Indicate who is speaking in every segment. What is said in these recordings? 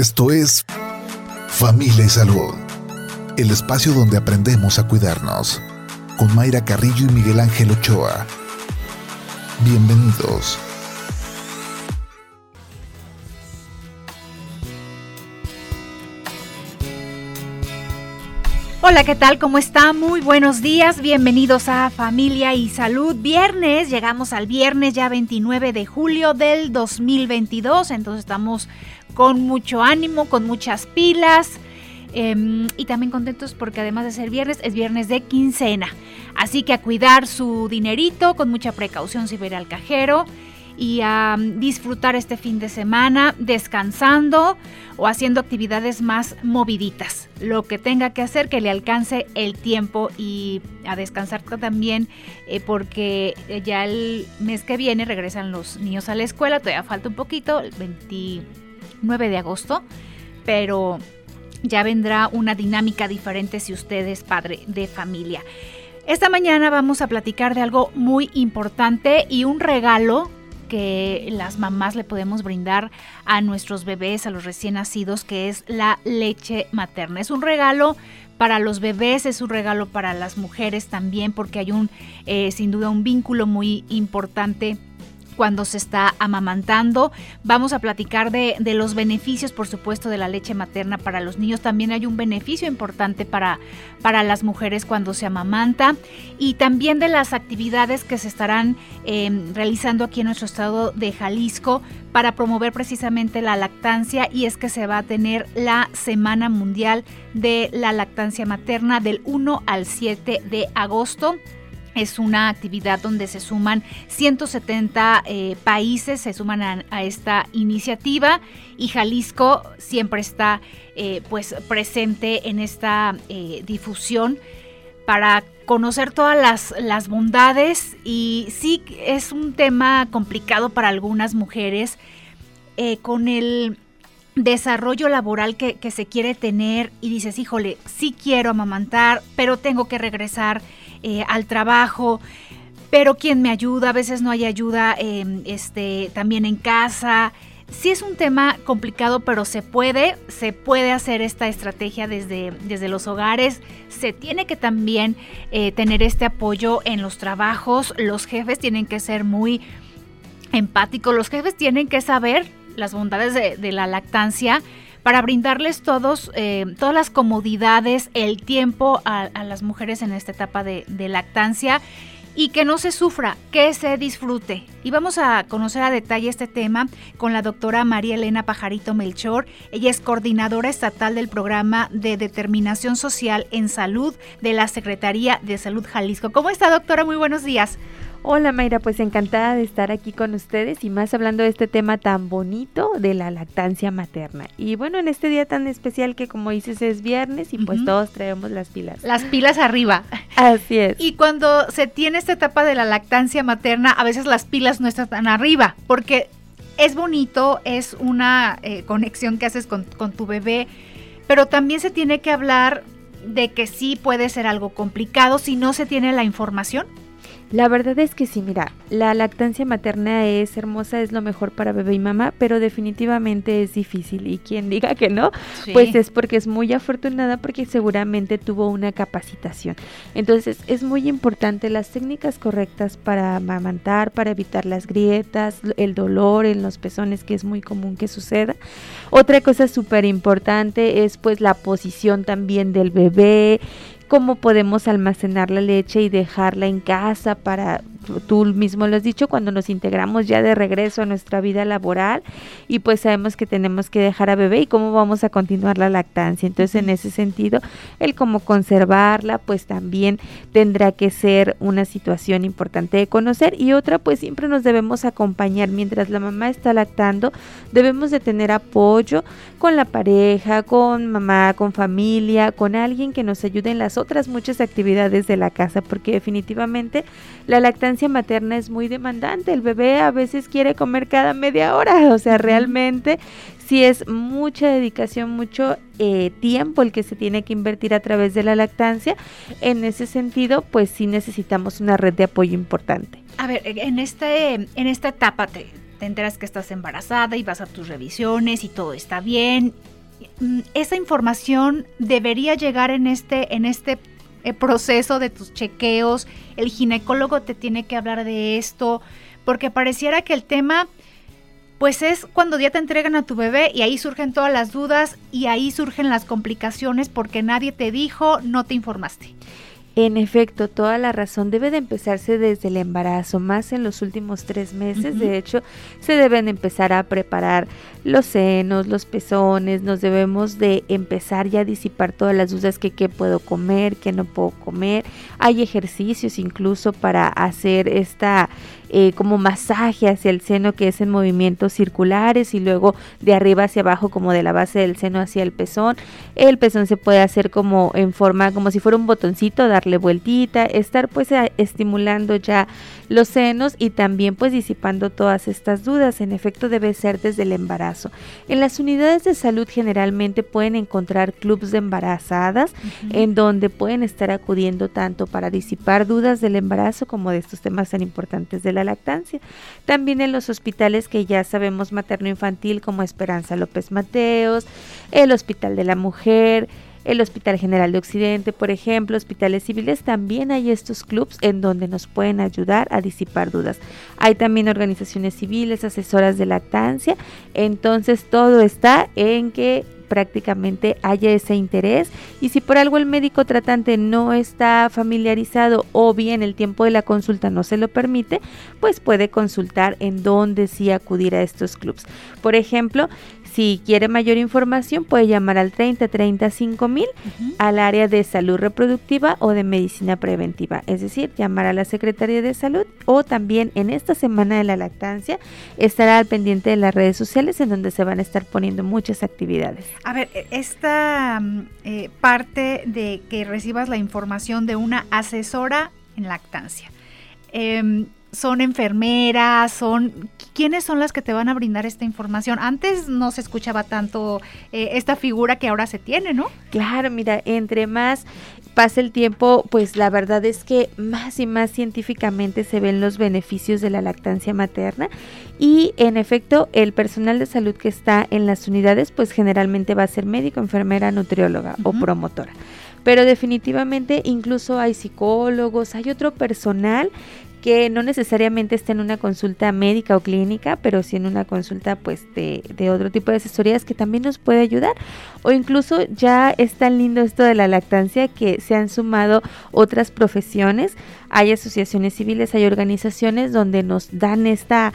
Speaker 1: Esto es Familia y Salud, el espacio donde aprendemos a cuidarnos, con Mayra Carrillo y Miguel Ángel Ochoa. Bienvenidos.
Speaker 2: Hola, ¿qué tal? ¿Cómo está? Muy buenos días. Bienvenidos a Familia y Salud. Viernes, llegamos al viernes ya 29 de julio del 2022, entonces estamos con mucho ánimo, con muchas pilas. Em, y también contentos porque además de ser viernes, es viernes de quincena. Así que a cuidar su dinerito con mucha precaución si va a ir al cajero y a mm, disfrutar este fin de semana descansando o haciendo actividades más moviditas. Lo que tenga que hacer que le alcance el tiempo y a descansar también eh, porque ya el mes que viene regresan los niños a la escuela, todavía falta un poquito, el 29 de agosto, pero ya vendrá una dinámica diferente si usted es padre de familia. Esta mañana vamos a platicar de algo muy importante y un regalo que las mamás le podemos brindar a nuestros bebés, a los recién nacidos, que es la leche materna. Es un regalo para los bebés, es un regalo para las mujeres también, porque hay un, eh, sin duda, un vínculo muy importante cuando se está amamantando. Vamos a platicar de, los beneficios, por supuesto, de la leche materna para los niños. También hay un beneficio importante para, para las mujeres cuando se amamanta y también de las actividades que se estarán em, realizando aquí en nuestro estado de Jalisco para promover precisamente la lactancia y es que se va a tener la Semana Mundial de la Lactancia Materna del 1 al 7 de agosto. Es una actividad donde se suman 170 eh, países, se suman a, esta iniciativa y Jalisco siempre está eh, pues presente en esta eh, difusión para conocer todas las, bondades. Y sí es un tema complicado para algunas mujeres con el desarrollo laboral que, que, se quiere tener y dices, híjole, sí quiero amamantar, pero tengo que regresar eh, al trabajo, pero ¿quién me ayuda? A veces no hay ayuda em, este, también en casa. Sí es un tema complicado, pero se puede, se puede hacer esta estrategia desde, desde los hogares. Se tiene que también eh, tener este apoyo en los trabajos. Los jefes tienen que ser muy empáticos. Los jefes tienen que saber las bondades de la lactancia para brindarles todos, eh, todas las comodidades, el tiempo a, las mujeres en esta etapa de, de lactancia y que no se sufra, que se disfrute. Y vamos a conocer a detalle este tema con la doctora María Elena Pajarito Melchor. Ella es coordinadora estatal del programa de determinación social en salud de la Secretaría de Salud Jalisco. ¿Cómo está, doctora? Muy buenos días.
Speaker 3: Hola Mayra, pues encantada de estar aquí con ustedes y más hablando de este tema tan bonito de la lactancia materna. Y bueno, en este día tan especial que como dices es viernes y pues todos traemos las pilas.
Speaker 2: Las pilas arriba.
Speaker 3: Así es.
Speaker 2: Y cuando se tiene esta etapa de la lactancia materna, a veces las pilas no están tan arriba porque es bonito, es una eh, conexión que haces con, con tu bebé, pero también se tiene que hablar de que sí puede ser algo complicado si no se tiene la información
Speaker 3: la verdad es que sí, mira, la lactancia materna es hermosa, es lo mejor para bebé y mamá, pero definitivamente es difícil. Y quien diga que no, pues es porque es muy afortunada porque seguramente tuvo una capacitación. Entonces es muy importante las técnicas correctas para amamantar, para evitar las grietas, el dolor en los pezones, que es muy común que suceda. Otra cosa súper importante es pues la posición también del bebé cómo podemos almacenar la leche y dejarla en casa para tú mismo lo has dicho, cuando nos integramos ya de regreso a nuestra vida laboral y pues sabemos que tenemos que dejar a bebé y cómo vamos a continuar la lactancia. Entonces, en ese sentido, el cómo conservarla, pues también tendrá que ser una situación importante de conocer. Y otra, pues siempre nos debemos acompañar. Mientras la mamá está lactando, debemos de tener apoyo con la pareja, con mamá, con familia, con alguien que nos ayude en las otras muchas actividades de la casa, porque definitivamente la lactancia materna es muy demandante. El bebé a veces quiere comer cada media hora. O sea, realmente sí es mucha dedicación, mucho eh, tiempo el que se tiene que invertir a través de la lactancia. En ese sentido, pues sí necesitamos una red de apoyo importante.
Speaker 2: A ver, en, este, en esta etapa, te enteras que estás embarazada y vas a tus revisiones y todo está bien. Mm, esa información debería llegar en este, en este eh, proceso de tus chequeos. El ginecólogo te tiene que hablar de esto, porque pareciera que el tema pues es cuando ya te entregan a tu bebé y ahí surgen todas las dudas y ahí surgen las complicaciones porque nadie te dijo, no te informaste.
Speaker 3: En efecto, toda la razón debe de empezarse desde el embarazo, más en los últimos tres meses. De hecho, se deben empezar a preparar los senos, los pezones. Nos debemos de empezar ya a disipar todas las dudas que qué puedo comer, qué no puedo comer. Hay ejercicios incluso para hacer esta eh, como masaje hacia el seno que es en movimientos circulares y luego de arriba hacia abajo como de la base del seno hacia el pezón. El pezón se puede hacer como en forma como si fuera un botoncito, darle vueltita, estar pues estimulando ya los senos y también pues disipando todas estas dudas. En efecto debe ser desde el embarazo. En las unidades de salud generalmente pueden encontrar clubs de embarazadas en donde pueden estar acudiendo tanto para disipar dudas del embarazo como de estos temas tan importantes de la lactancia. También en los hospitales que ya sabemos materno-infantil como Esperanza López Mateos, el Hospital de la Mujer, el Hospital General de Occidente, por ejemplo, hospitales civiles, también hay estos clubs en donde nos pueden ayudar a disipar dudas. Hay también organizaciones civiles, asesoras de lactancia, entonces todo está en que prácticamente haya ese interés y si por algo el médico tratante no está familiarizado o bien el tiempo de la consulta no se lo permite, pues puede consultar en dónde sí acudir a estos clubs. Por ejemplo, si quiere mayor información puede llamar al 30 35 mil al área de salud reproductiva o de medicina preventiva, es decir, llamar a la Secretaría de Salud o también en esta semana de la lactancia estará al pendiente de las redes sociales en donde se van a estar poniendo muchas actividades.
Speaker 2: A ver, e, esta mm, eh, parte de que recibas la información de una asesora en lactancia. Em, son enfermeras, son quiénes son las que te van a brindar esta información. Antes no se escuchaba tanto eh, esta figura que ahora se tiene, ¿no?
Speaker 3: Claro, mira, entre más pasa el tiempo, pues la verdad es que más y más científicamente se ven los beneficios de la lactancia materna y en efecto el personal de salud que está en las unidades pues generalmente va a ser médico, enfermera, nutrióloga o promotora pero definitivamente incluso hay psicólogos, hay otro personal que no necesariamente esté en una consulta médica o clínica, pero sí en una consulta pues de, de, otro tipo de asesorías que también nos puede ayudar. O incluso ya es tan lindo esto de la lactancia que se han sumado otras profesiones. Hay asociaciones civiles, hay organizaciones donde nos dan esta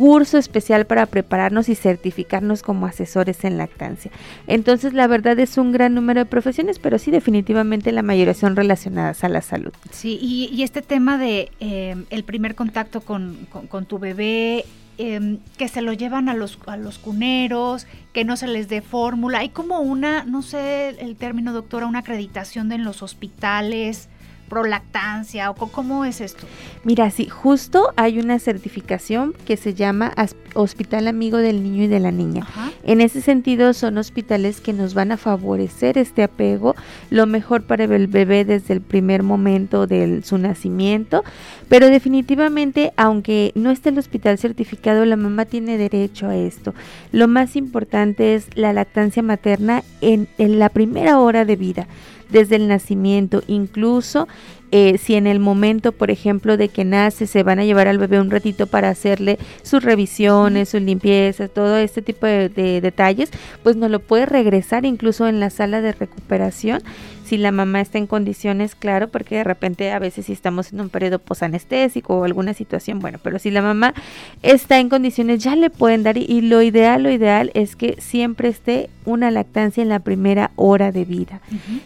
Speaker 3: curso especial para prepararnos y certificarnos como asesores en lactancia. Entonces, la verdad es un gran número de profesiones, pero sí definitivamente la mayoría son relacionadas a la salud.
Speaker 2: Sí, y, este tema de eh, el primer contacto con, tu bebé, em, que se lo llevan a los, a los cuneros, que no se les dé fórmula. Hay como una, no sé el término doctora, una acreditación en los hospitales prolactancia o cómo es esto?
Speaker 3: Mira, sí, justo hay una certificación que se llama Hospital Amigo del Niño y de la Niña. En ese sentido son hospitales que nos van a favorecer este apego, lo mejor para el bebé desde el primer momento de su nacimiento, pero definitivamente aunque no esté el hospital certificado, la mamá tiene derecho a esto. Lo más importante es la lactancia materna en, en la primera hora de vida desde el nacimiento, incluso eh, si en el momento, por ejemplo, de que nace, se van a llevar al bebé un ratito para hacerle sus revisiones, sus limpiezas, todo este tipo de, de detalles, pues no lo puede regresar incluso en la sala de recuperación si la mamá está en condiciones, claro, porque de repente a veces si estamos en un periodo posanestésico o alguna situación, bueno, pero si la mamá está en condiciones ya le pueden dar y, lo ideal, lo ideal es que siempre esté una lactancia en la primera hora de vida.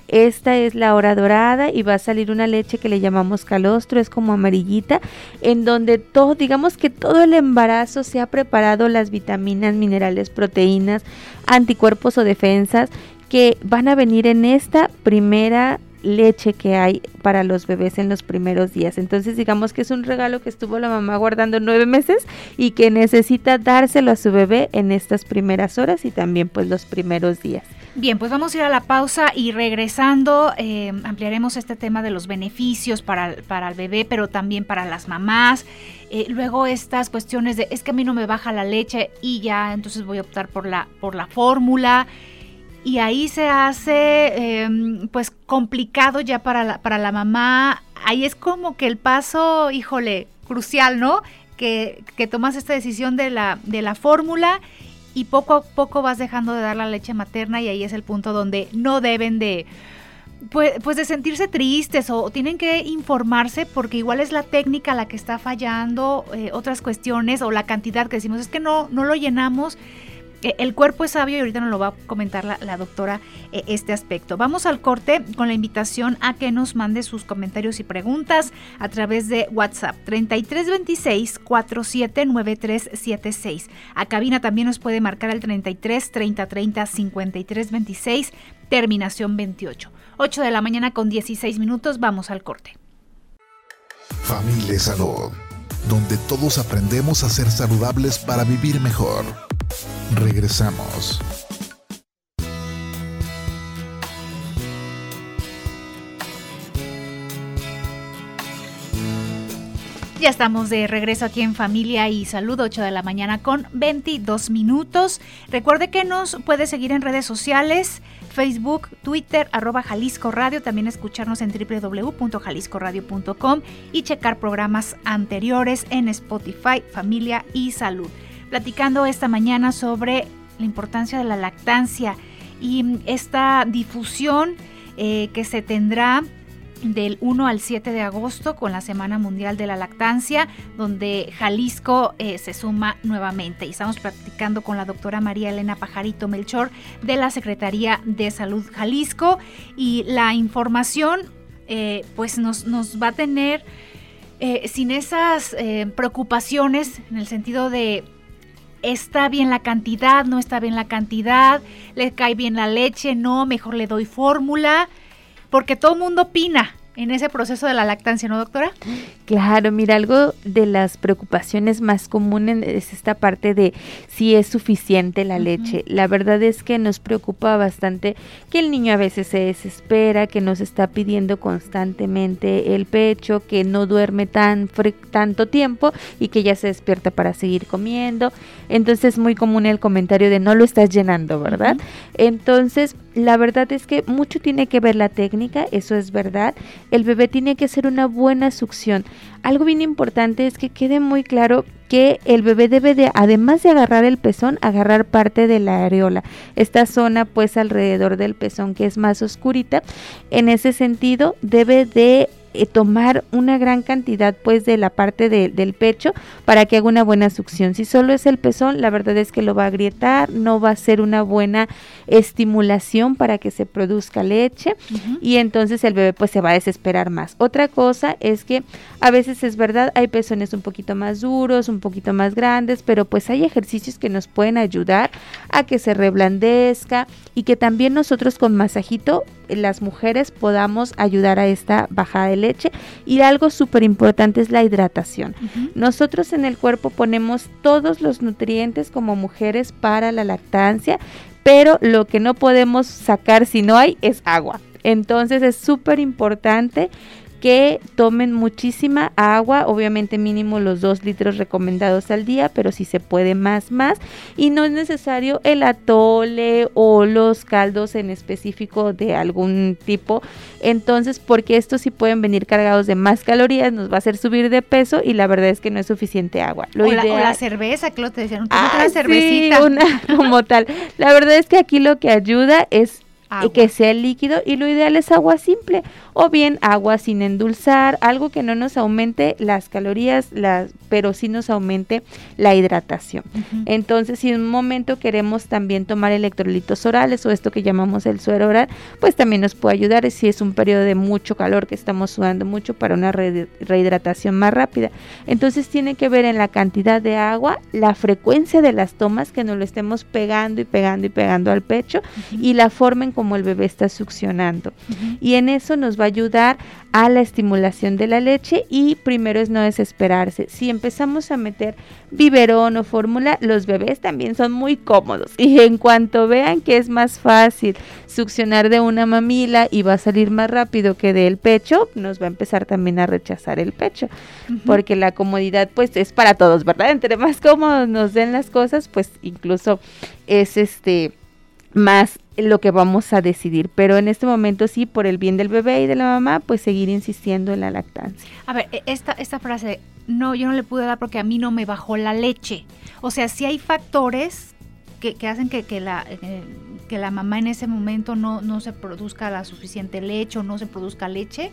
Speaker 3: Esta es la hora dorada y va a salir una leche que le llamamos calostro, es como amarillita, en donde todo, digamos que todo el embarazo se ha preparado las vitaminas, minerales, proteínas, anticuerpos o defensas que van a venir en esta primera leche que hay para los bebés en los primeros días. Entonces digamos que es un regalo que estuvo la mamá guardando nueve meses y que necesita dárselo a su bebé en estas primeras horas y también pues los primeros días.
Speaker 2: Bien, pues vamos a ir a la pausa y regresando eh, ampliaremos este tema de los beneficios para, para el bebé, pero también para las mamás. Eh, luego estas cuestiones de es que a mí no me baja la leche y ya entonces voy a optar por la, por la fórmula. Y ahí se hace em, pues complicado ya para la, para la mamá. Ahí es como que el paso, híjole, crucial, ¿no? Que, que tomas esta decisión de la, de la fórmula y poco a poco vas dejando de dar la leche materna y ahí es el punto donde no deben de pues, pues, de sentirse tristes o tienen que informarse porque igual es la técnica la que está fallando, eh, otras cuestiones o la cantidad que decimos es que no, no lo llenamos el cuerpo es sabio y ahorita nos lo va a comentar la, doctora eh, este aspecto. Vamos al corte con la invitación a que nos mande sus comentarios y preguntas a través de WhatsApp 3326 479376. A cabina también nos puede marcar el 33 30 30 53 26 terminación 28. 8 de la mañana con 16 minutos, vamos al corte.
Speaker 1: Familia Salud, donde todos aprendemos a ser saludables para vivir mejor. Regresamos.
Speaker 2: Ya estamos de regreso aquí en Familia y Salud, 8 de la mañana con 22 minutos. Recuerde que nos puede seguir en redes sociales, Facebook, Twitter, arroba Jalisco Radio, también escucharnos en www.jaliscoradio.com y checar programas anteriores en Spotify, Familia y Salud platicando esta mañana sobre la importancia de la lactancia y esta difusión eh, que se tendrá del 1 al 7 de agosto con la Semana Mundial de la Lactancia, donde Jalisco eh, se suma nuevamente. Y estamos platicando con la doctora María Elena Pajarito Melchor de la Secretaría de Salud Jalisco. Y la información eh, pues nos, nos, va a tener sin esas preocupaciones en el sentido de está bien la cantidad, no está bien la cantidad, le cae bien la leche, no, mejor le doy fórmula, porque todo el mundo opina en ese proceso de la lactancia, ¿no, doctora?
Speaker 3: Claro, mira, algo de las preocupaciones más comunes es esta parte de si es suficiente la leche. La verdad es que nos preocupa bastante que el niño a veces se desespera, que nos está pidiendo constantemente el pecho, que no duerme tan tanto tiempo y que ya se despierta para seguir comiendo. Entonces es muy común el comentario de no lo estás llenando, ¿verdad? Entonces, la verdad es que mucho tiene que ver la técnica, eso es verdad. El bebé tiene que hacer una buena succión. Algo bien importante es que quede muy claro que el bebé debe de, además de agarrar el pezón, agarrar parte de la areola. Esta zona pues alrededor del pezón que es más oscurita, en ese sentido debe de eh, tomar una gran cantidad pues de la parte del pecho para que haga una buena succión. Si solo es el pezón, la verdad es que lo va a agrietar, no va a ser una buena estimulación para que se produzca leche y entonces el bebé pues se va a desesperar más. Otra cosa es que a veces es verdad, hay pezones un poquito más duros, un poquito más grandes, pero pues hay ejercicios que nos pueden ayudar a que se reblandezca y que también nosotros con masajito las mujeres podamos ayudar a esta bajada de leche. Y algo súper importante es la hidratación. Nosotros en el cuerpo ponemos todos los nutrientes como mujeres para la lactancia, pero lo que no podemos sacar si no hay es agua. Entonces es súper importante que tomen muchísima agua, obviamente mínimo los dos litros recomendados al día, pero si se puede más, más. Y no es necesario el atole o los caldos en específico de algún tipo. Entonces, porque estos sí pueden venir cargados de más calorías, nos va a hacer subir de peso y la verdad es que no es suficiente agua.
Speaker 2: Lo o, la, cerveza, que lo te decían, ah, cervecita.
Speaker 3: una como tal. La verdad es que aquí lo que ayuda es y que sea líquido y lo ideal es agua simple o bien agua sin endulzar, algo que no nos aumente las calorías, las, pero sí nos aumente la hidratación. Entonces, si en un momento queremos también tomar electrolitos orales o esto que llamamos el suero oral, pues también nos puede ayudar si es un periodo de mucho calor que estamos sudando mucho para una rehidratación más rápida. Entonces, tiene que ver en la cantidad de agua, la frecuencia de las tomas, que nos lo estemos pegando y pegando y pegando al pecho y la forma en cómo como el bebé está succionando. Y en eso nos va a ayudar a la estimulación de la leche y primero es no desesperarse. Si empezamos a meter biberón o fórmula, los bebés también son muy cómodos y en cuanto vean que es más fácil succionar de una mamila y va a salir más rápido que del pecho, nos va a empezar también a rechazar el pecho, porque la comodidad pues es para todos, ¿verdad? Entre más cómodos nos den las cosas, pues incluso es este más lo que vamos a decidir. Pero en este momento sí, por el bien del bebé y de la mamá, pues seguir insistiendo en la lactancia.
Speaker 2: A ver, e, esta, esta frase, no, yo no le pude dar porque a mí no me bajó la leche. O sea, si hay factores que, que hacen que, que la... Eh, que la mamá en ese momento no, no se produzca la suficiente leche o no se produzca leche,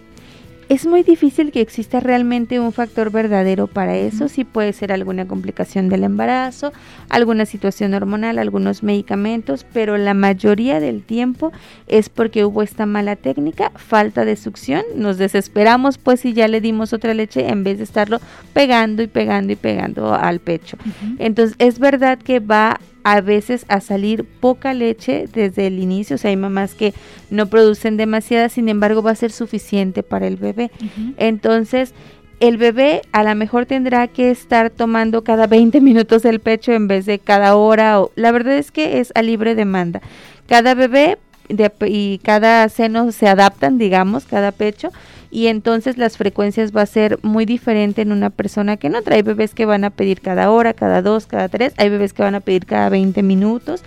Speaker 3: es muy difícil que exista realmente un factor verdadero para eso. Sí puede ser alguna complicación del embarazo, alguna situación hormonal, algunos medicamentos, pero la mayoría del tiempo es porque hubo esta mala técnica, falta de succión. Nos desesperamos pues si ya le dimos otra leche en vez de estarlo pegando y pegando y pegando al pecho. Entonces es verdad que va a veces a salir poca leche desde el inicio, o sea, hay mamás que no producen demasiada, sin embargo va a ser suficiente para el bebé. Entonces, el bebé a lo mejor tendrá que estar tomando cada 20 minutos el pecho en vez de cada hora, o, la verdad es que es a libre demanda. Cada bebé y cada seno se adaptan, digamos, cada pecho y entonces las frecuencias va a ser muy diferente en una persona que no trae bebés que van a pedir cada hora, cada dos, cada tres, hay bebés que van a pedir cada 20 minutos,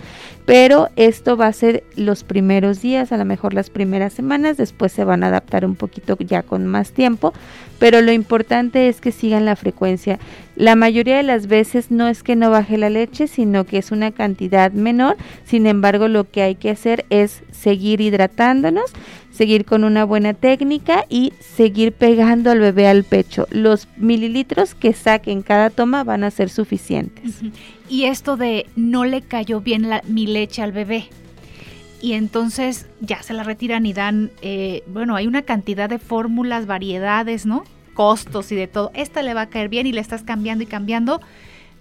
Speaker 3: pero esto va a ser los primeros días, a lo mejor las primeras semanas, después se van a adaptar un poquito ya con más tiempo, pero lo importante es que sigan la frecuencia. La mayoría de las veces no es que no baje la leche, sino que es una cantidad menor, sin embargo lo que hay que hacer es seguir hidratándonos, seguir con una buena técnica y seguir pegando al bebé al pecho. Los mililitros que saquen cada toma van a ser suficientes.
Speaker 2: Y esto de no le cayó bien la, mi leche al bebé. Y entonces ya se la retiran y dan, eh, bueno, hay una cantidad de fórmulas, variedades, ¿no? Costos y de todo. Esta le va a caer bien y le estás cambiando y cambiando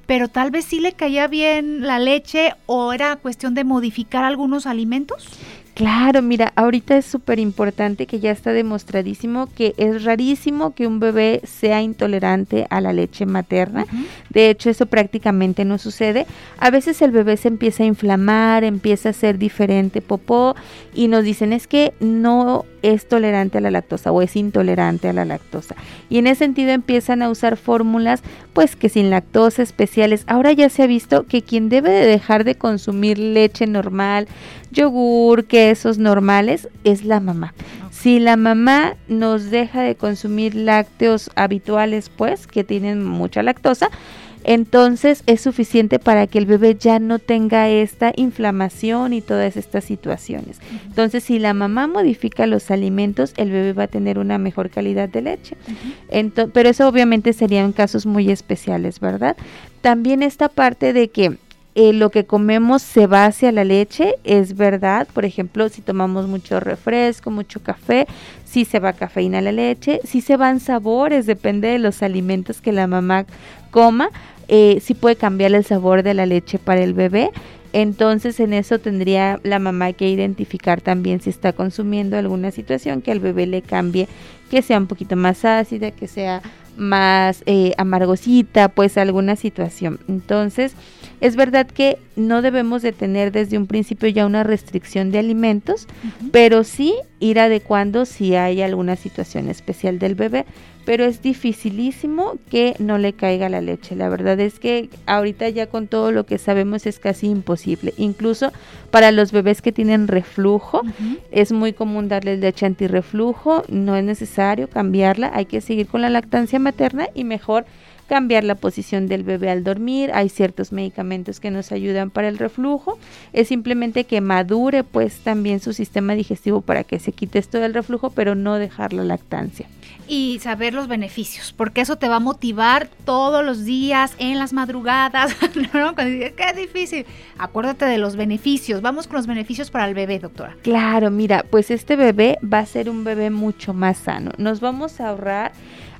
Speaker 2: pero tal vez sí le caía bien la leche o era cuestión de modificar algunos alimentos.
Speaker 3: Claro, mira, ahorita es súper importante que ya está demostradísimo que es rarísimo que un bebé sea intolerante a la leche materna. De hecho, eso prácticamente no sucede. A veces el bebé se empieza a inflamar, empieza a ser diferente popó y nos dicen es que no es tolerante a la lactosa o es intolerante a la lactosa. Y en ese sentido empiezan a usar fórmulas pues que sin lactosa especiales. Ahora ya se ha visto que quien debe de dejar de consumir leche normal, yogur, quesos normales, es la mamá. Si la mamá nos deja de consumir lácteos habituales, pues, que tienen mucha lactosa, entonces es suficiente para que el bebé ya no tenga esta inflamación y todas estas situaciones. Entonces, si la mamá modifica los alimentos, el bebé va a tener una mejor calidad de leche. pero eso obviamente serían casos muy especiales, ¿verdad? También esta parte de que eh, lo que comemos se va hacia la leche, es verdad. Por ejemplo, si tomamos mucho refresco, mucho café, sí se va cafeína a la leche, sí se van sabores, depende de los alimentos que la mamá coma, eh, puede cambiar el sabor de la leche para el bebé. Entonces en eso tendría la mamá que identificar también si está consumiendo alguna situación que al bebé le cambie, que sea un poquito más ácida, que sea más eh, amargosita, pues alguna situación. Entonces, es verdad que no debemos de tener desde un principio ya una restricción de alimentos, pero sí ir adecuando si hay alguna situación especial del bebé, pero es dificilísimo que no le caiga la leche. La verdad es que ahorita ya con todo lo que sabemos es casi imposible. Incluso para los bebés que tienen reflujo, es muy común darles leche antirreflujo, no es necesario cambiarla, hay que seguir con la lactancia materna y mejor cambiar la posición del bebé al dormir, hay ciertos medicamentos que nos ayudan para el reflujo, es simplemente que madure pues también su sistema digestivo para que se quite esto del reflujo, pero no dejar la lactancia.
Speaker 2: Y saber los beneficios, porque eso te va a motivar todos los días, en las madrugadas, ¿no? Cuando dices, qué difícil. Acuérdate de los beneficios. Vamos con los beneficios para el bebé, doctora.
Speaker 3: Claro, mira, pues este bebé va a ser un bebé mucho más sano. Nos vamos a ahorrar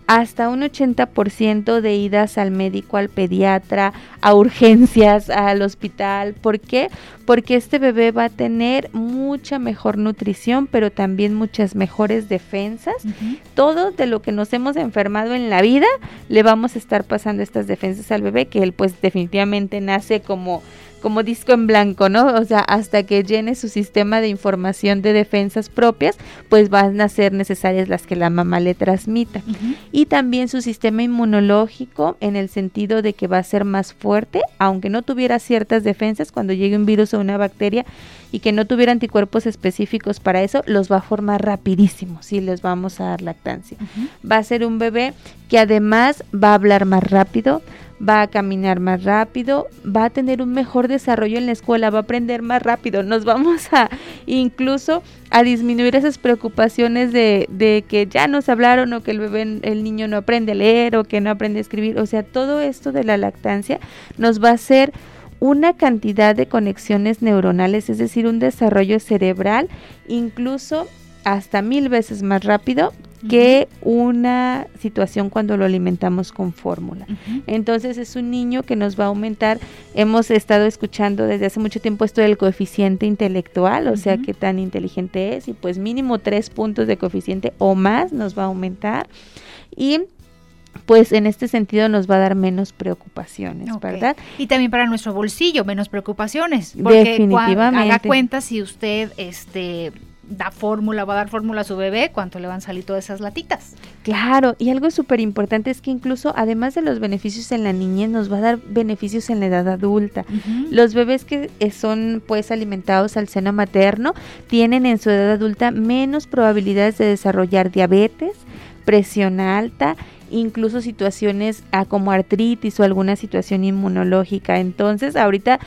Speaker 3: hasta un 80% de idas al médico, al pediatra, a urgencias, al hospital. ¿Por qué? Porque este bebé va a tener mucha mejor nutrición, pero también muchas mejores defensas. Todo de lo que nos hemos enfermado en la vida, le vamos a estar pasando estas defensas al bebé, que él pues definitivamente nace como como disco en blanco, ¿no? O sea, hasta que llene su sistema de información de defensas propias, pues van a ser necesarias las que la mamá le transmita. Y también su sistema inmunológico en el sentido de que va a ser más fuerte, aunque no tuviera ciertas defensas, cuando llegue un virus o una bacteria y que no tuviera anticuerpos específicos para eso, los va a formar rapidísimo si les vamos a dar lactancia. Va a ser un bebé que además va a hablar más rápido, va a caminar más rápido, va a tener un mejor desarrollo en la escuela, va a aprender más rápido, nos vamos a incluso a disminuir esas preocupaciones de, de que ya nos hablaron o que el bebé, el niño no aprende a leer o que no aprende a escribir, o sea, todo esto de la lactancia nos va a hacer una cantidad de conexiones neuronales, es decir, un desarrollo cerebral incluso hasta mil veces más rápido que una situación cuando lo alimentamos con fórmula. Entonces es un niño que nos va a aumentar, hemos estado escuchando desde hace mucho tiempo esto del coeficiente intelectual, o sea, qué tan inteligente es, y pues mínimo tres puntos de coeficiente o más nos va a aumentar. Y pues en este sentido nos va a dar menos preocupaciones, ¿verdad?
Speaker 2: Y también para nuestro bolsillo, menos preocupaciones. Porque Definitivamente. Haga cuenta si usted este da fórmula, va a dar fórmula a su bebé, cuánto le van a salir todas esas latitas.
Speaker 3: Claro, y algo súper importante es que incluso además de los beneficios en la niñez, nos va a dar beneficios en la edad adulta. Los bebés que eh, son pues alimentados al seno materno tienen en su edad adulta menos probabilidades de desarrollar diabetes, presión alta, incluso situaciones ah, como artritis o alguna situación inmunológica. Entonces, ahorita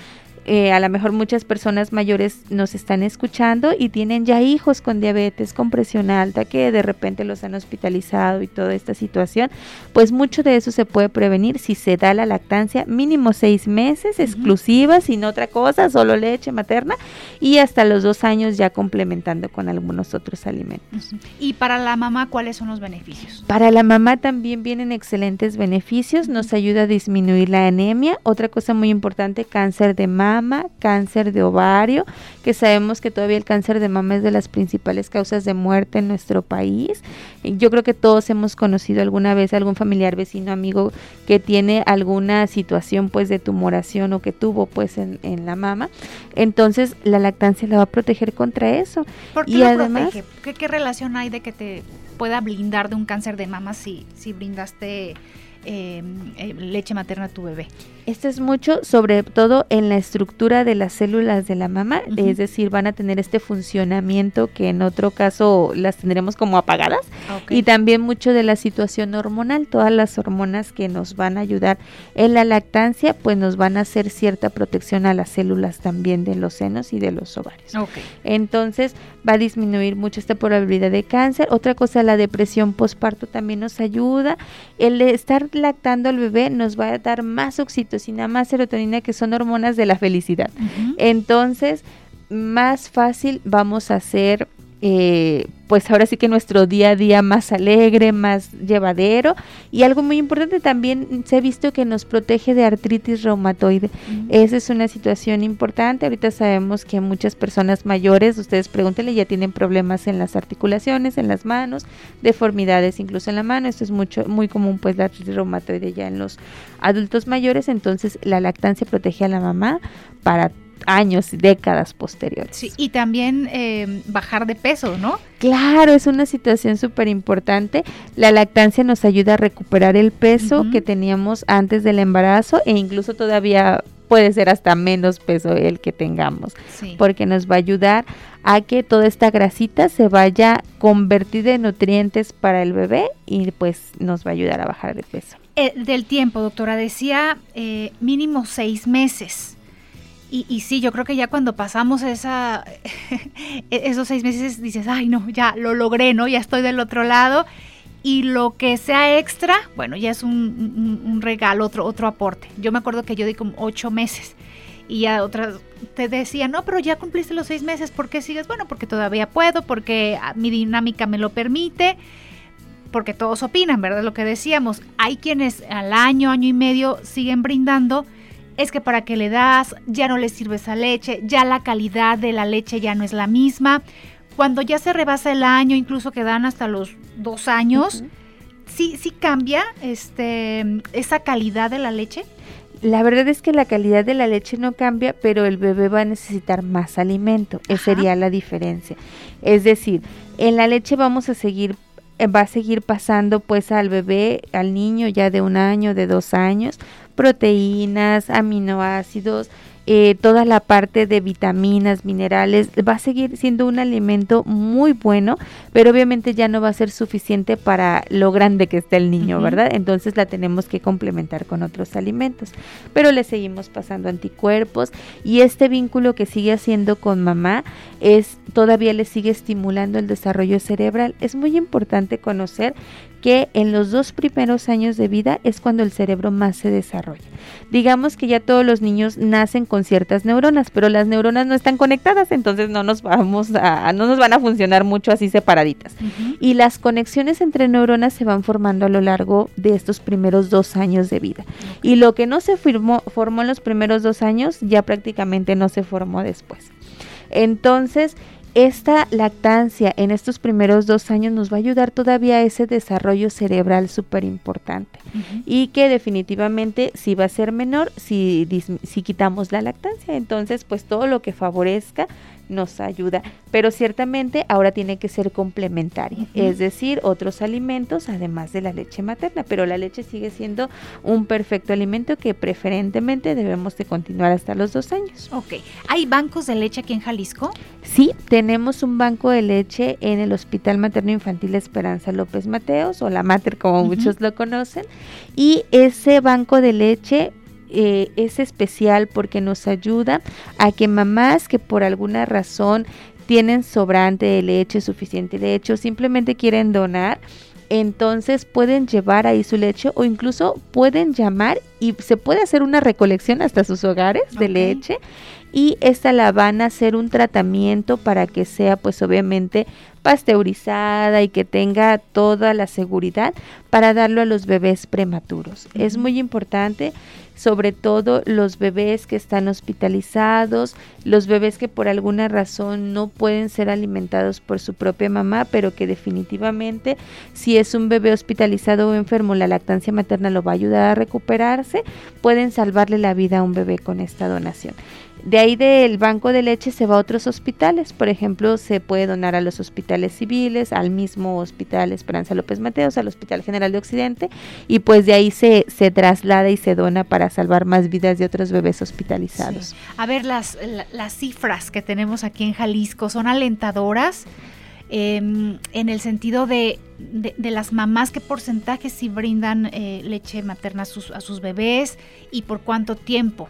Speaker 3: eh, a lo mejor muchas personas mayores nos están escuchando y tienen ya hijos con diabetes, con presión alta, que de repente los han hospitalizado y toda esta situación, pues mucho de eso se puede prevenir si se da la lactancia mínimo seis meses, exclusiva, sin otra cosa, solo leche materna, y hasta los dos años ya complementando con algunos otros alimentos.
Speaker 2: ¿Y para la mamá cuáles son los beneficios?
Speaker 3: Para la mamá también vienen excelentes beneficios, nos ayuda a disminuir la anemia, otra cosa muy importante, cáncer de mama, cáncer de ovario, que sabemos que todavía el cáncer de mama es de las principales causas de muerte en nuestro país. Yo creo que todos hemos conocido alguna vez algún familiar, vecino, amigo que tiene alguna situación pues de tumoración o que tuvo pues en, la mama. Entonces la lactancia la va a proteger contra eso.
Speaker 2: ¿Por qué y además, ¿Qué, ¿Qué, relación hay de que te pueda blindar de un cáncer de mama si, si brindaste eh, leche materna a tu bebé.
Speaker 3: Esto es mucho, sobre todo en la estructura de las células de la mamá, es decir, van a tener este funcionamiento que en otro caso las tendremos como apagadas. Y también mucho de la situación hormonal, todas las hormonas que nos van a ayudar en la lactancia, pues nos van a hacer cierta protección a las células también de los senos y de los ovarios. Entonces va a disminuir mucho esta probabilidad de cáncer. Otra cosa, la depresión postparto también nos ayuda. El estar lactando al bebé nos va a dar más oxitocina, más serotonina, que son hormonas de la felicidad. Entonces, más fácil vamos a hacer eh, pues ahora sí que nuestro día a día más alegre, más llevadero. Y algo muy importante también se ha visto que nos protege de artritis reumatoide. Esa es una situación importante. Ahorita sabemos que muchas personas mayores, ustedes pregúntenle, ya tienen problemas en las articulaciones, en las manos, deformidades incluso en la mano. Esto es mucho, muy común pues la artritis reumatoide ya en los adultos mayores. Entonces la lactancia protege a la mamá para años y décadas posteriores.
Speaker 2: Sí, y también eh, bajar de peso, ¿no?
Speaker 3: Claro, es una situación súper importante. La lactancia nos ayuda a recuperar el peso que teníamos antes del embarazo e incluso todavía puede ser hasta menos peso el que tengamos, porque nos va a ayudar a que toda esta grasita se vaya convertida en nutrientes para el bebé y pues nos va a ayudar a bajar de peso.
Speaker 2: Eh, del tiempo, doctora, decía eh, mínimo seis meses. Y, y, sí, yo creo que ya cuando pasamos esa, esos seis meses dices, ay no, ya lo logré, ¿no? Ya estoy del otro lado. Y lo que sea extra, bueno, ya es un, regalo, otro, otro aporte. Yo me acuerdo que yo di como ocho meses y ya otras te decía, no, pero ya cumpliste los seis meses, ¿por qué sigues? Bueno, porque todavía puedo, porque ah, mi dinámica me lo permite porque todos opinan, ¿verdad? Lo que decíamos, hay quienes al año, año y medio siguen brindando, es que para que le das ya no le sirve esa leche, ya la calidad de la leche ya no es la misma. Cuando ya se rebasa el año, incluso que dan hasta los dos años, sí, sí cambia este, esa calidad de la leche.
Speaker 3: La verdad es que la calidad de la leche no cambia, pero el bebé va a necesitar más alimento. Esa sería la diferencia. Es decir, en la leche vamos a seguir eh, va a seguir pasando pues al bebé, al niño ya de un año, de dos años, proteínas, aminoácidos, eh, toda la parte de vitaminas, minerales, va a seguir siendo un alimento muy bueno, pero obviamente ya no va a ser suficiente para lo grande que está el niño, ¿verdad? Entonces la tenemos que complementar con otros alimentos, pero le seguimos pasando anticuerpos y este vínculo que sigue haciendo con mamá es todavía le sigue estimulando el desarrollo cerebral. Es muy importante conocer que en los dos primeros años de vida es cuando el cerebro más se desarrolla. Digamos que ya todos los niños nacen con ciertas neuronas, pero las neuronas no están conectadas, entonces no nos vamos a, no nos van a funcionar mucho así separaditas. Y las conexiones entre neuronas se van formando a lo largo de estos primeros dos años de vida. Y lo que no se formó en los primeros dos años ya prácticamente no se formó después. Entonces, esta lactancia en estos primeros dos años nos va a ayudar todavía a ese desarrollo cerebral súper importante y que definitivamente si va a ser menor si, si quitamos la lactancia. Entonces, pues todo lo que favorezca nos ayuda, pero ciertamente ahora tiene que ser complementaria, es decir, otros alimentos además de la leche materna, pero la leche sigue siendo un perfecto alimento que preferentemente debemos de continuar hasta los dos años.
Speaker 2: Ok, ¿hay bancos de leche aquí en Jalisco?
Speaker 3: Sí, tenemos un banco de leche en el Hospital Materno Infantil Esperanza López Mateos, o la Mater como muchos lo conocen, y ese banco de leche eh, es especial porque nos ayuda a que mamás que por alguna razón tienen sobrante de leche, suficiente leche o simplemente quieren donar, entonces pueden llevar ahí su leche o incluso pueden llamar y se puede hacer una recolección hasta sus hogares de leche y esta la van a hacer un tratamiento para que sea pues obviamente pasteurizada y que tenga toda la seguridad para darlo a los bebés prematuros. Es muy importante sobre todo los bebés que están hospitalizados, los bebés que por alguna razón no pueden ser alimentados por su propia mamá, pero que definitivamente si es un bebé hospitalizado o enfermo, la lactancia materna lo va a ayudar a recuperarse, pueden salvarle la vida a un bebé con esta donación. De ahí del banco de leche se va a otros hospitales, por ejemplo, se puede donar a los hospitales civiles, al mismo Hospital Esperanza López Mateos, al Hospital General de Occidente, y pues de ahí se, se traslada y se dona para salvar más vidas de otros bebés hospitalizados.
Speaker 2: A ver, las, las cifras que tenemos aquí en Jalisco son alentadoras. Em, en el sentido de, de, las mamás, qué porcentaje si brindan eh, leche materna a sus, a sus bebés y por cuánto tiempo.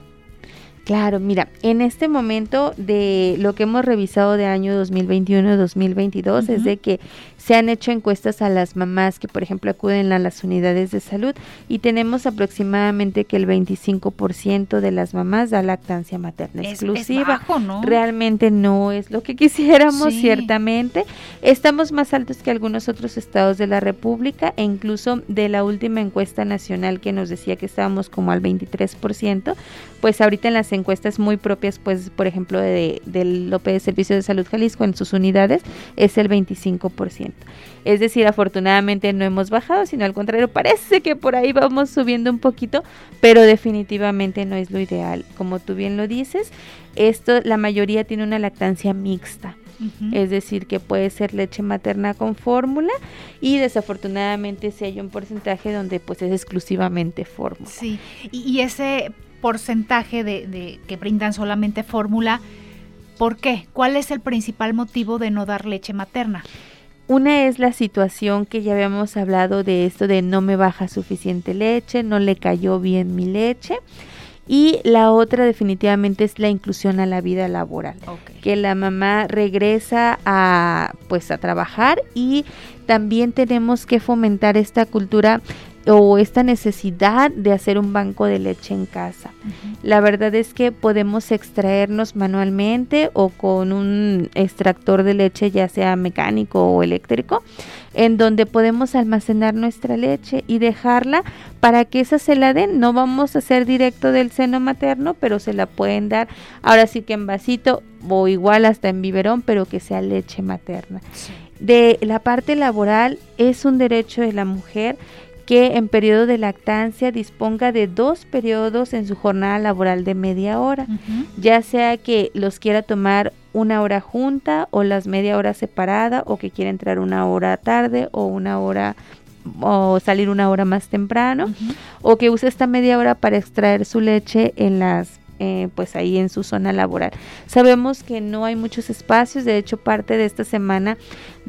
Speaker 3: Claro, mira, en este momento de lo que hemos revisado de año 2021-2022 es de que se han hecho encuestas a las mamás que, por ejemplo, acuden a las unidades de salud y tenemos aproximadamente que el 25% de las mamás da lactancia materna exclusiva.
Speaker 2: ¿no?
Speaker 3: Realmente no es lo que quisiéramos, ciertamente. Estamos más altos que algunos otros estados de la República e incluso de la última encuesta nacional que nos decía que estábamos como al 23%, pues ahorita en las encuestas muy propias, pues por ejemplo de, del de Servicio de Salud Jalisco en sus unidades es el 25%. Es decir, afortunadamente no hemos bajado, sino al contrario, parece que por ahí vamos subiendo un poquito, pero definitivamente no es lo ideal. Como tú bien lo dices, esto la mayoría tiene una lactancia mixta. Es decir, que puede ser leche materna con fórmula y desafortunadamente si hay un porcentaje donde pues es exclusivamente fórmula.
Speaker 2: Sí, y, ese porcentaje de, de, que brindan solamente fórmula, ¿por qué? ¿Cuál es el principal motivo de no dar leche materna?
Speaker 3: Una es la situación que ya habíamos hablado de esto de no me baja suficiente leche, no le cayó bien mi leche. Y la otra definitivamente es la inclusión a la vida laboral, que la mamá regresa a pues a trabajar y también tenemos que fomentar esta cultura o esta necesidad de hacer un banco de leche en casa. La verdad es que podemos extraernos manualmente o con un extractor de leche ya sea mecánico o eléctrico en donde podemos almacenar nuestra leche y dejarla para que esa se la den. No vamos a hacer directo del seno materno, pero se la pueden dar ahora sí que en vasito o igual hasta en biberón, pero que sea leche materna. De la parte laboral es un derecho de la mujer que en periodo de lactancia disponga de dos periodos en su jornada laboral de media hora, ya sea que los quiera tomar una hora junta o las media hora separada o que quiera entrar una hora tarde o una hora o salir una hora más temprano o que use esta media hora para extraer su leche en las eh, pues ahí en su zona laboral. Sabemos que no hay muchos espacios, de hecho parte de esta semana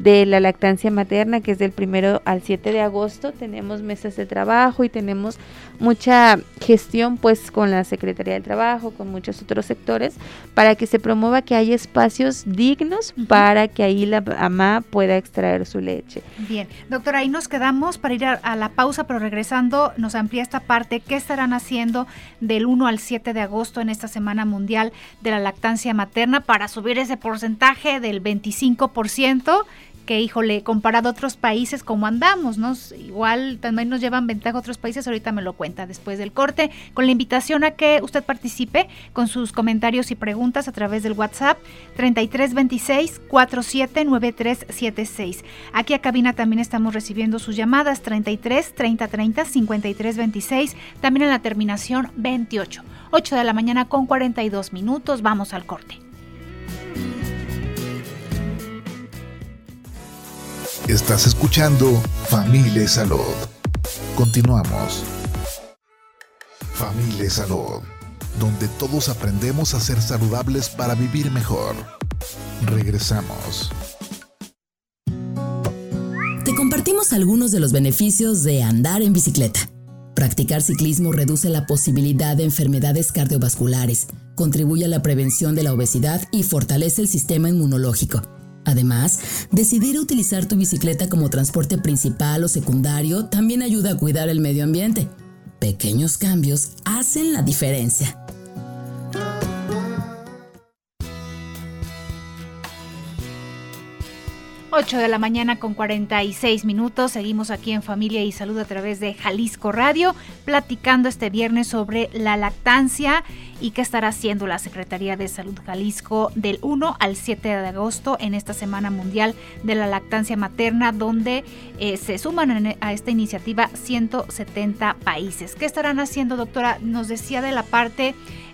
Speaker 3: de la lactancia materna, que es del primero al 7 de agosto, tenemos mesas de trabajo y tenemos mucha gestión pues con la Secretaría del Trabajo, con muchos otros sectores, para que se promueva que haya espacios dignos para que ahí la mamá pueda extraer su leche.
Speaker 2: Bien, doctora, ahí nos quedamos para ir a, la pausa, pero regresando nos amplía esta parte, ¿qué estarán haciendo del 1 al 7 de agosto en esta Semana Mundial de la Lactancia Materna para subir ese porcentaje del 25%? Que, híjole, comparado a otros países, como andamos, ¿no? Igual también nos llevan ventaja otros países, ahorita me lo cuenta después del corte, con la invitación a que usted participe con sus comentarios y preguntas a través del WhatsApp 3326 479376. Aquí a cabina también estamos recibiendo sus llamadas 33 30 30 53 26, también en la terminación 28. 8 de la mañana con 42 minutos, vamos al corte.
Speaker 1: Estás escuchando Familia Salud. Continuamos. Familia Salud, donde todos aprendemos a ser saludables para vivir mejor. Regresamos.
Speaker 4: Te compartimos algunos de los beneficios de andar en bicicleta. Practicar ciclismo reduce la posibilidad de enfermedades cardiovasculares, contribuye a la prevención de la obesidad y fortalece el sistema inmunológico. Además, decidir utilizar tu bicicleta como transporte principal o secundario también ayuda a cuidar el medio ambiente. Pequeños cambios hacen la diferencia.
Speaker 2: 8 de la mañana con 46 minutos. Seguimos aquí en Familia y Salud a través de Jalisco Radio, platicando este viernes sobre la lactancia y qué estará haciendo la Secretaría de Salud Jalisco del 1 al 7 de agosto en esta Semana Mundial de la Lactancia Materna, donde eh, se suman a esta iniciativa 170 países. ¿Qué estarán haciendo, doctora? Nos decía de la parte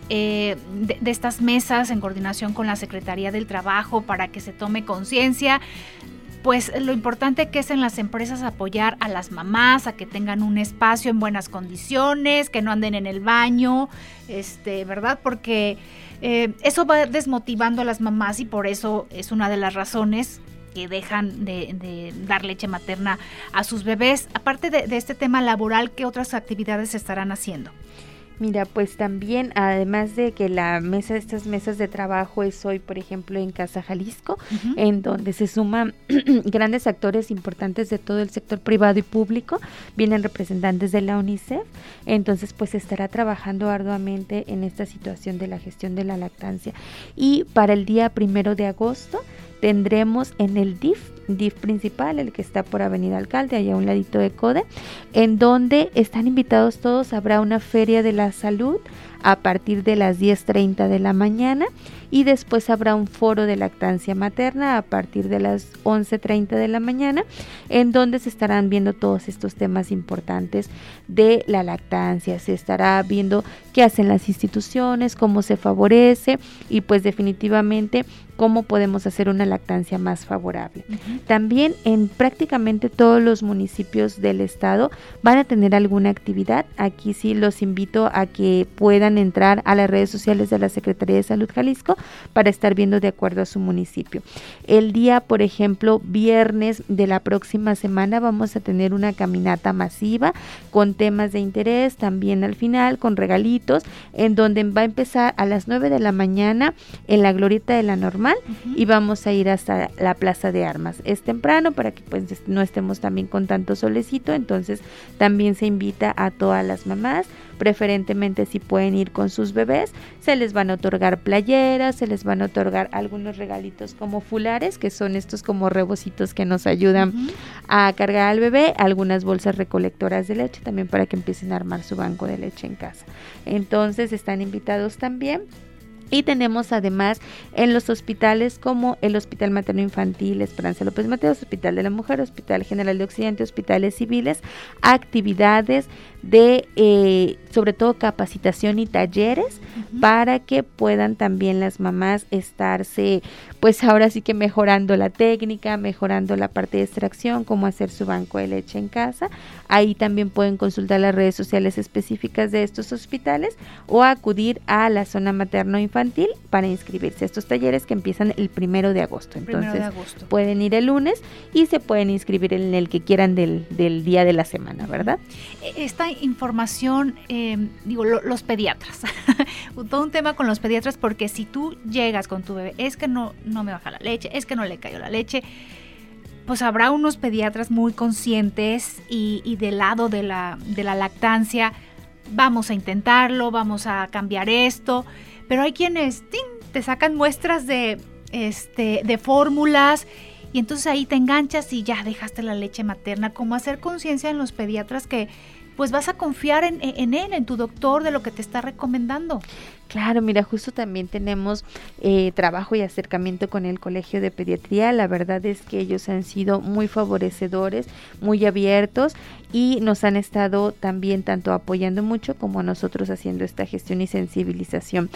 Speaker 2: eh, de, estas mesas en coordinación con la Secretaría del Trabajo para que se tome conciencia pues lo importante que es en las empresas apoyar a las mamás a que tengan un espacio en buenas condiciones, que no anden en el baño, este, ¿verdad? Porque eh, eso va desmotivando a las mamás y por eso es una de las razones que dejan de, dar leche materna a sus bebés. Aparte de, de este tema laboral, ¿qué otras actividades estarán haciendo?
Speaker 3: Mira, pues también, además de que la mesa, estas mesas de trabajo es hoy, por ejemplo, en Casa Jalisco, en donde se suman grandes actores importantes de todo el sector privado y público, vienen representantes de la UNICEF, entonces pues estará trabajando arduamente en esta situación de la gestión de la lactancia. Y para el día primero de agosto tendremos en el DIF DIF principal, el que está por Avenida Alcalde, allá a un ladito de Code, en donde están invitados todos, habrá una feria de la salud a partir de las 10.30 de la mañana y después habrá un foro de lactancia materna a partir de las 11.30 de la mañana en donde se estarán viendo todos estos temas importantes de la lactancia, se estará viendo qué hacen las instituciones, cómo se favorece y pues definitivamente cómo podemos hacer una lactancia más favorable. También en prácticamente todos los municipios del estado van a tener alguna actividad. Aquí sí los invito a que puedan puedan entrar a las redes sociales de la Secretaría de Salud Jalisco para estar viendo de acuerdo a su municipio. El día, por ejemplo, viernes de la próxima semana vamos a tener una caminata masiva con temas de interés, también al final con regalitos, en donde va a empezar a las 9 de la mañana en la glorieta de la normal y vamos a ir hasta la Plaza de Armas. Es temprano para que pues no estemos también con tanto solecito, entonces también se invita a todas las mamás preferentemente si pueden ir con sus bebés, se les van a otorgar playeras, se les van a otorgar algunos regalitos como fulares, que son estos como rebocitos que nos ayudan a cargar al bebé, algunas bolsas recolectoras de leche también para que empiecen a armar su banco de leche en casa. Entonces están invitados también y tenemos además en los hospitales como el Hospital Materno Infantil Esperanza López Mateos, Hospital de la Mujer, Hospital General de Occidente, hospitales civiles, actividades de eh, sobre todo capacitación y talleres para que puedan también las mamás estarse pues ahora sí que mejorando la técnica, mejorando la parte de extracción, cómo hacer su banco de leche en casa. Ahí también pueden consultar las redes sociales específicas de estos hospitales o acudir a la zona materno infantil para inscribirse a estos talleres que empiezan el primero de agosto. Entonces pueden ir el lunes y se pueden inscribir en el que quieran del, del día de la semana, ¿verdad?
Speaker 2: Información, eh, digo, los pediatras, todo un tema con los pediatras porque si tú llegas con tu bebé, es que no, no me baja la leche, es que no le cayó la leche, pues habrá unos pediatras muy conscientes y, del lado de la, de la lactancia, vamos a intentarlo, vamos a cambiar esto, pero hay quienes te sacan muestras de, este, de fórmulas y entonces ahí te enganchas y ya dejaste la leche materna, como hacer conciencia en los pediatras que pues vas a confiar en, en, él, en tu doctor, de lo que te está recomendando.
Speaker 3: Claro, mira, justo también tenemos eh, trabajo y acercamiento con el Colegio de Pediatría. La verdad es que ellos han sido muy favorecedores, muy abiertos y nos han estado también tanto apoyando mucho como nosotros haciendo esta gestión y sensibilización.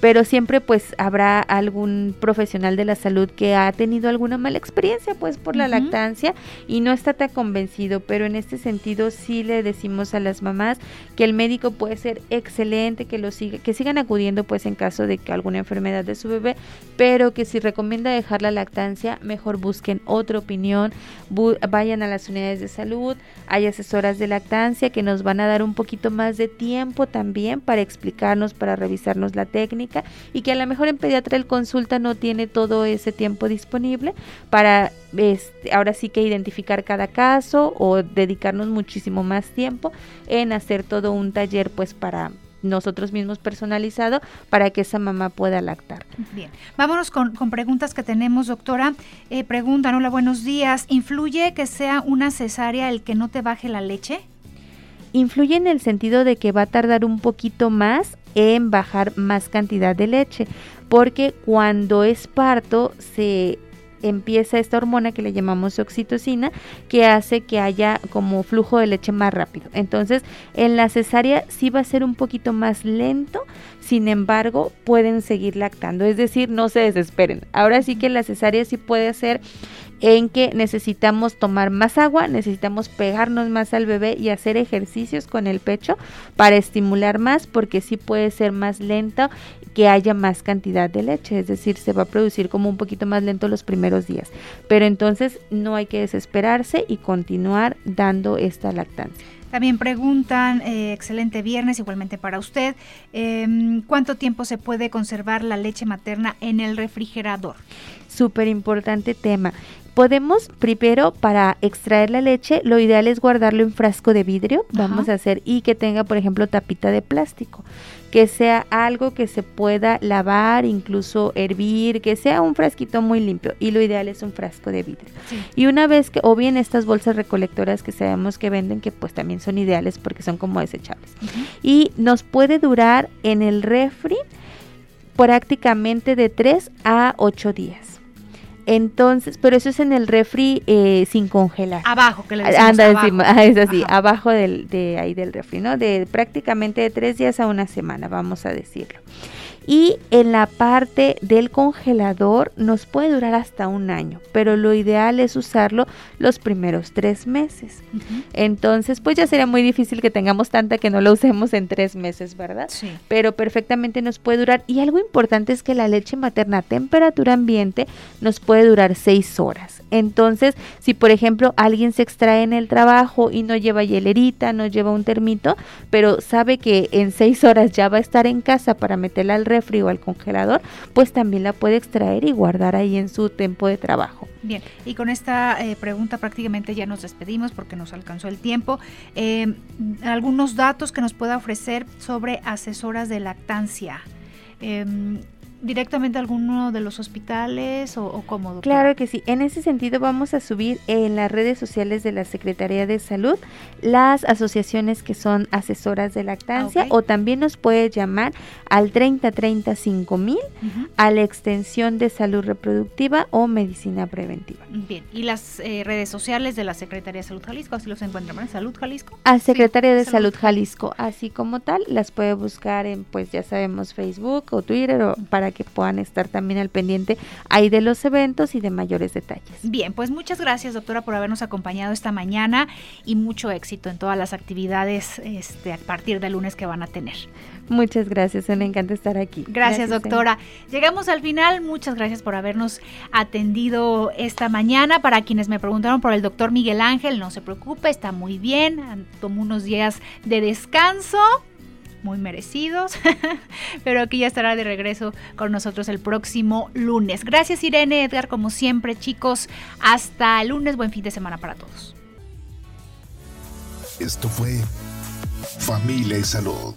Speaker 3: Pero siempre pues habrá algún profesional de la salud que ha tenido alguna mala experiencia pues por la lactancia y no está tan convencido, pero en este sentido sí le decimos a las mamás que el médico puede ser excelente, que lo siga, que sigan acudiendo pues en caso de que alguna enfermedad de su bebé, pero que si recomienda dejar la lactancia, mejor busquen otra opinión, vayan a las unidades de salud, hay asesoras de lactancia que nos van a dar un poquito más de tiempo también para explicarnos, para revisarnos la técnica y que a lo mejor en pediatra el consulta no tiene todo ese tiempo disponible para este, ahora sí que identificar cada caso o dedicarnos muchísimo más tiempo en hacer todo un taller pues para nosotros mismos personalizado para que esa mamá pueda lactar.
Speaker 2: Bien, vámonos con, preguntas que tenemos, doctora. Eh, preguntan, hola, buenos días. ¿Influye que sea una cesárea el que no te baje la leche?
Speaker 3: Influye en el sentido de que va a tardar un poquito más en bajar más cantidad de leche, porque cuando es parto se empieza esta hormona que le llamamos oxitocina, que hace que haya como flujo de leche más rápido. Entonces, en la cesárea sí va a ser un poquito más lento, sin embargo, pueden seguir lactando, es decir, no se desesperen. Ahora sí que la cesárea sí puede ser en que necesitamos tomar más agua, necesitamos pegarnos más al bebé y hacer ejercicios con el pecho para estimular más porque sí puede ser más lento que haya más cantidad de leche, es decir, se va a producir como un poquito más lento los primeros días. Pero entonces no hay que desesperarse y continuar dando esta lactancia.
Speaker 2: También preguntan, eh, excelente viernes, igualmente para usted, em, ¿cuánto tiempo se puede conservar la leche materna en el refrigerador?
Speaker 3: Súper importante tema. Podemos primero para extraer la leche, lo ideal es guardarlo en frasco de vidrio, vamos a hacer y que tenga por ejemplo tapita de plástico, que sea algo que se pueda lavar, incluso hervir, que sea un frasquito muy limpio y lo ideal es un frasco de vidrio. Y una vez que o bien estas bolsas recolectoras que sabemos que venden que pues también son ideales porque son como desechables. Y nos puede durar en el refri prácticamente de 3 a 8 días. Entonces, pero eso es en el refri eh, sin congelar.
Speaker 2: Abajo, que
Speaker 3: le decimos Anda encima, es así, abajo del, de ahí del refri, ¿no? De prácticamente de tres días a una semana, vamos a decirlo. Y en la parte del congelador nos puede durar hasta un año, pero lo ideal es usarlo los primeros tres meses. Entonces, pues ya sería muy difícil que tengamos tanta que no lo usemos en tres meses, ¿verdad? Sí. Pero perfectamente nos puede durar. Y algo importante es que la leche materna a temperatura ambiente nos puede durar seis horas. Entonces, si por ejemplo alguien se extrae en el trabajo y no lleva hielerita, no lleva un termito, pero sabe que en seis horas ya va a estar en casa para meterla al refri o al congelador, pues también la puede extraer y guardar ahí en su tiempo de trabajo.
Speaker 2: Bien, y con esta eh, pregunta prácticamente ya nos despedimos porque nos alcanzó el tiempo. Eh, algunos datos que nos pueda ofrecer sobre asesoras de lactancia. Em, directamente a alguno de los hospitales o, cómo?
Speaker 3: Claro que sí. En ese sentido vamos a subir en las redes sociales de la Secretaría de Salud las asociaciones que son asesoras de lactancia o también nos puede llamar al 3035 mil a la extensión de salud reproductiva o medicina preventiva.
Speaker 2: Bien, y las eh, redes sociales de la Secretaría de Salud Jalisco, así los encuentran, ¿en Salud Jalisco?
Speaker 3: A Secretaría de Salud. Jalisco, así como tal, las puede buscar en, pues ya sabemos, Facebook o Twitter o para que puedan estar también al pendiente ahí de los eventos y de mayores detalles.
Speaker 2: Bien, pues muchas gracias doctora por habernos acompañado esta mañana y mucho éxito en todas las actividades este, a partir del lunes que van a tener.
Speaker 3: Muchas gracias, me encanta estar aquí.
Speaker 2: Gracias, doctora. Llegamos al final, muchas gracias por habernos atendido esta mañana. Para quienes me preguntaron por el doctor Miguel Ángel, no se preocupe, está muy bien, tomó unos días de descanso muy merecidos, pero aquí ya estará de regreso con nosotros el próximo lunes. Gracias Irene, Edgar, como siempre chicos, hasta el lunes, buen fin de semana para todos.
Speaker 1: Esto fue Familia y Salud